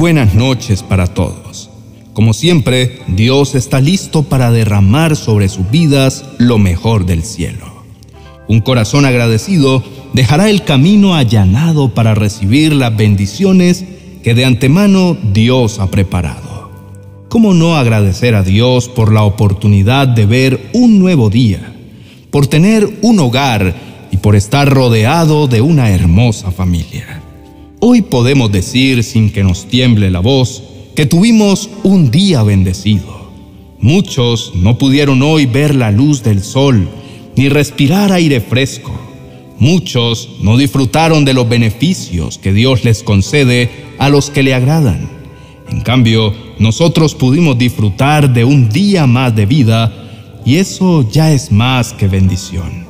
buenas noches para todos. Como siempre, Dios está listo para derramar sobre sus vidas lo mejor del cielo. Un corazón agradecido dejará el camino allanado para recibir las bendiciones que de antemano Dios ha preparado. ¿Cómo no agradecer a Dios por la oportunidad de ver un nuevo día, por tener un hogar y por estar rodeado de una hermosa familia? Hoy podemos decir sin que nos tiemble la voz que tuvimos un día bendecido. Muchos no pudieron hoy ver la luz del sol ni respirar aire fresco. Muchos no disfrutaron de los beneficios que Dios les concede a los que le agradan. En cambio, nosotros pudimos disfrutar de un día más de vida y eso ya es más que bendición.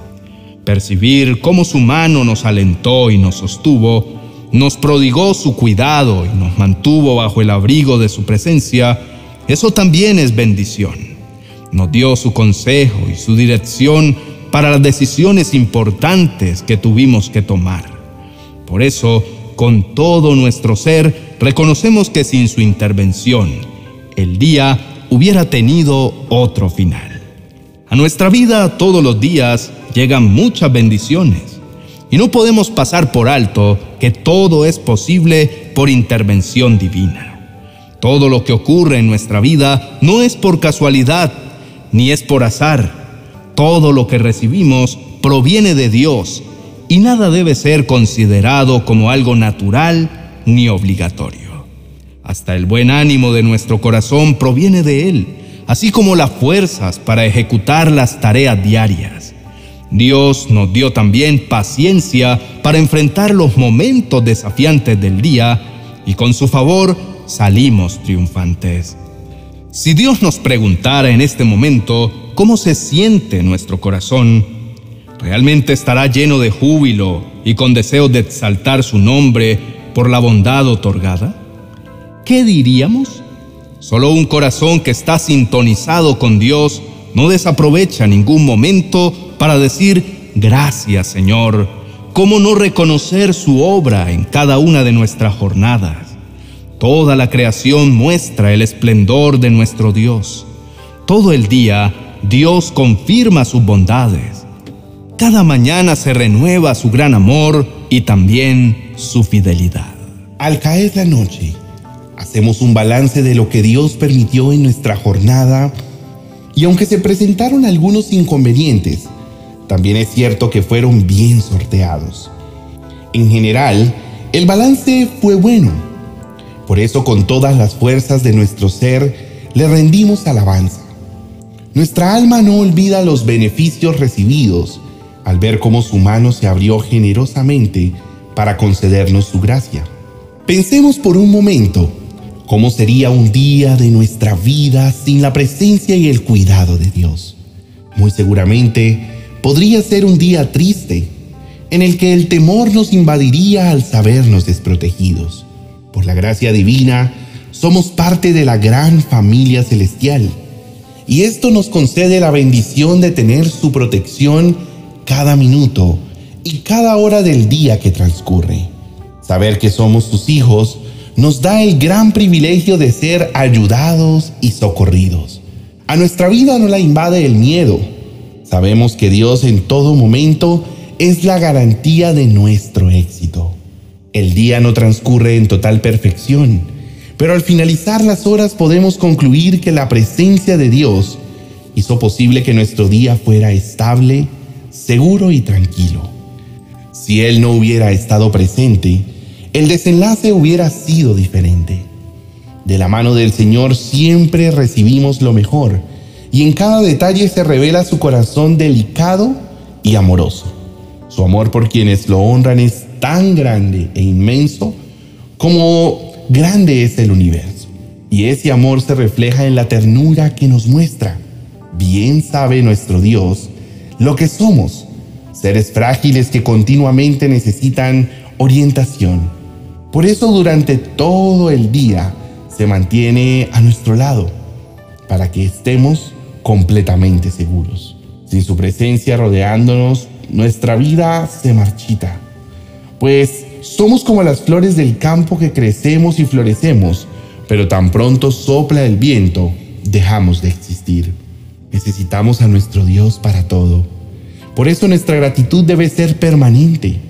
Percibir cómo su mano nos alentó y nos sostuvo nos prodigó su cuidado y nos mantuvo bajo el abrigo de su presencia, eso también es bendición. Nos dio su consejo y su dirección para las decisiones importantes que tuvimos que tomar. Por eso, con todo nuestro ser, reconocemos que sin su intervención, el día hubiera tenido otro final. A nuestra vida todos los días llegan muchas bendiciones y no podemos pasar por alto que todo es posible por intervención divina. Todo lo que ocurre en nuestra vida no es por casualidad ni es por azar. Todo lo que recibimos proviene de Dios y nada debe ser considerado como algo natural ni obligatorio. Hasta el buen ánimo de nuestro corazón proviene de Él, así como las fuerzas para ejecutar las tareas diarias. Dios nos dio también paciencia para enfrentar los momentos desafiantes del día y con su favor salimos triunfantes. Si Dios nos preguntara en este momento cómo se siente nuestro corazón, ¿realmente estará lleno de júbilo y con deseo de exaltar su nombre por la bondad otorgada? ¿Qué diríamos? Solo un corazón que está sintonizado con Dios no desaprovecha ningún momento para decir, gracias Señor, ¿cómo no reconocer su obra en cada una de nuestras jornadas? Toda la creación muestra el esplendor de nuestro Dios. Todo el día Dios confirma sus bondades. Cada mañana se renueva su gran amor y también su fidelidad. Al caer la noche, hacemos un balance de lo que Dios permitió en nuestra jornada y aunque se presentaron algunos inconvenientes, también es cierto que fueron bien sorteados. En general, el balance fue bueno. Por eso con todas las fuerzas de nuestro ser le rendimos alabanza. Nuestra alma no olvida los beneficios recibidos al ver cómo su mano se abrió generosamente para concedernos su gracia. Pensemos por un momento cómo sería un día de nuestra vida sin la presencia y el cuidado de Dios. Muy seguramente podría ser un día triste, en el que el temor nos invadiría al sabernos desprotegidos. Por la gracia divina, somos parte de la gran familia celestial, y esto nos concede la bendición de tener su protección cada minuto y cada hora del día que transcurre. Saber que somos sus hijos nos da el gran privilegio de ser ayudados y socorridos. A nuestra vida no la invade el miedo, Sabemos que Dios en todo momento es la garantía de nuestro éxito. El día no transcurre en total perfección, pero al finalizar las horas podemos concluir que la presencia de Dios hizo posible que nuestro día fuera estable, seguro y tranquilo. Si Él no hubiera estado presente, el desenlace hubiera sido diferente. De la mano del Señor siempre recibimos lo mejor y en cada detalle se revela su corazón delicado y amoroso. Su amor por quienes lo honran es tan grande e inmenso como grande es el universo. Y ese amor se refleja en la ternura que nos muestra. Bien sabe nuestro Dios lo que somos, seres frágiles que continuamente necesitan orientación. Por eso durante todo el día se mantiene a nuestro lado, para que estemos completamente seguros. Sin su presencia rodeándonos, nuestra vida se marchita. Pues somos como las flores del campo que crecemos y florecemos, pero tan pronto sopla el viento, dejamos de existir. Necesitamos a nuestro Dios para todo. Por eso nuestra gratitud debe ser permanente.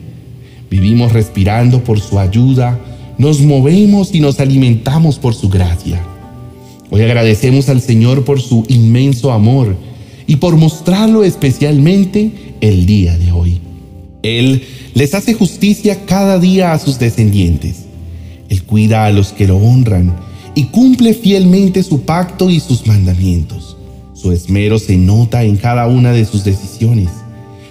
Vivimos respirando por su ayuda, nos movemos y nos alimentamos por su gracia. Hoy agradecemos al Señor por su inmenso amor y por mostrarlo especialmente el día de hoy. Él les hace justicia cada día a sus descendientes. Él cuida a los que lo honran y cumple fielmente su pacto y sus mandamientos. Su esmero se nota en cada una de sus decisiones.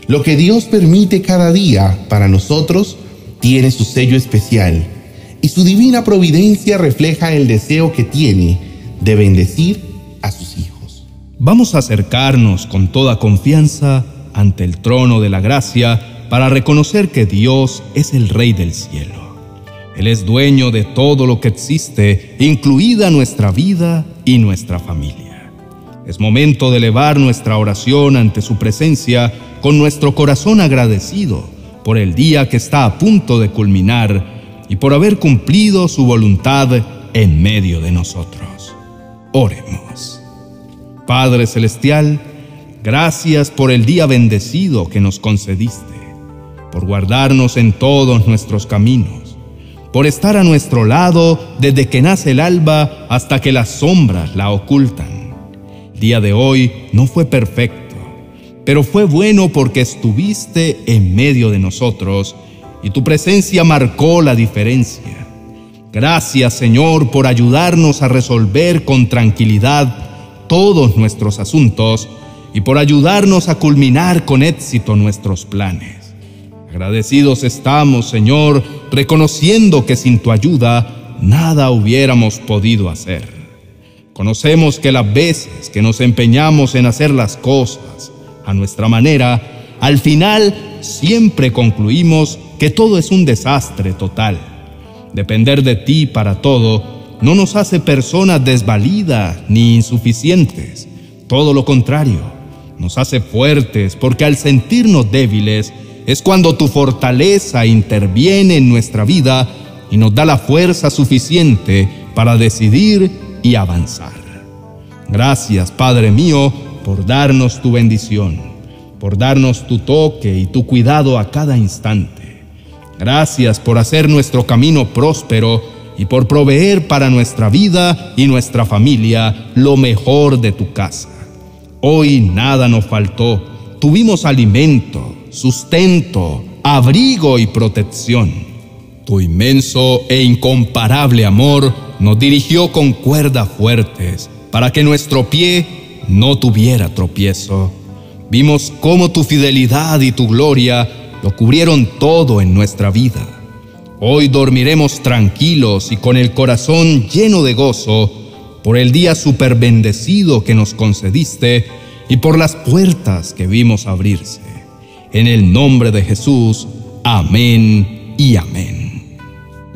Lo que Dios permite cada día para nosotros tiene su sello especial y su divina providencia refleja el deseo que tiene de bendecir a sus hijos. Vamos a acercarnos con toda confianza ante el trono de la gracia para reconocer que Dios es el Rey del cielo. Él es dueño de todo lo que existe, incluida nuestra vida y nuestra familia. Es momento de elevar nuestra oración ante su presencia con nuestro corazón agradecido por el día que está a punto de culminar y por haber cumplido su voluntad en medio de nosotros. Oremos. Padre Celestial, gracias por el día bendecido que nos concediste, por guardarnos en todos nuestros caminos, por estar a nuestro lado desde que nace el alba hasta que las sombras la ocultan día de hoy no fue perfecto, pero fue bueno porque estuviste en medio de nosotros y tu presencia marcó la diferencia. Gracias Señor por ayudarnos a resolver con tranquilidad todos nuestros asuntos y por ayudarnos a culminar con éxito nuestros planes. Agradecidos estamos, Señor, reconociendo que sin tu ayuda nada hubiéramos podido hacer. Conocemos que las veces que nos empeñamos en hacer las cosas a nuestra manera, al final siempre concluimos que todo es un desastre total. Depender de ti para todo no nos hace personas desvalidas ni insuficientes. Todo lo contrario, nos hace fuertes porque al sentirnos débiles es cuando tu fortaleza interviene en nuestra vida y nos da la fuerza suficiente para decidir y avanzar. Gracias, Padre mío, por darnos tu bendición, por darnos tu toque y tu cuidado a cada instante. Gracias por hacer nuestro camino próspero y por proveer para nuestra vida y nuestra familia lo mejor de tu casa. Hoy nada nos faltó. Tuvimos alimento, sustento, abrigo y protección. Tu inmenso e incomparable amor nos dirigió con cuerdas fuertes para que nuestro pie no tuviera tropiezo. Vimos cómo tu fidelidad y tu gloria lo cubrieron todo en nuestra vida. Hoy dormiremos tranquilos y con el corazón lleno de gozo por el día super bendecido que nos concediste y por las puertas que vimos abrirse. En el nombre de Jesús, amén y amén.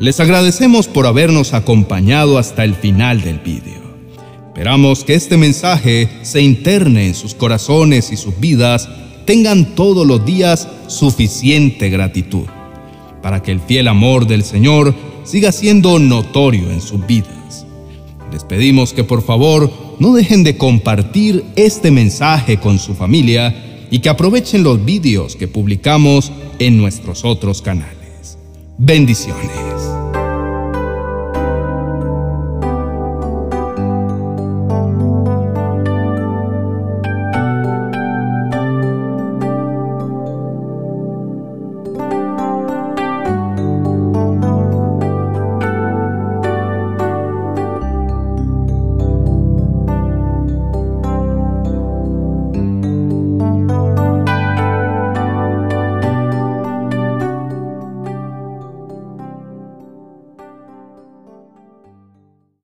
Les agradecemos por habernos acompañado hasta el final del vídeo. Esperamos que este mensaje se interne en sus corazones y sus vidas, tengan todos los días suficiente gratitud, para que el fiel amor del Señor siga siendo notorio en sus vidas. Les pedimos que por favor no dejen de compartir este mensaje con su familia y que aprovechen los vídeos que publicamos en nuestros otros canales. Bendiciones.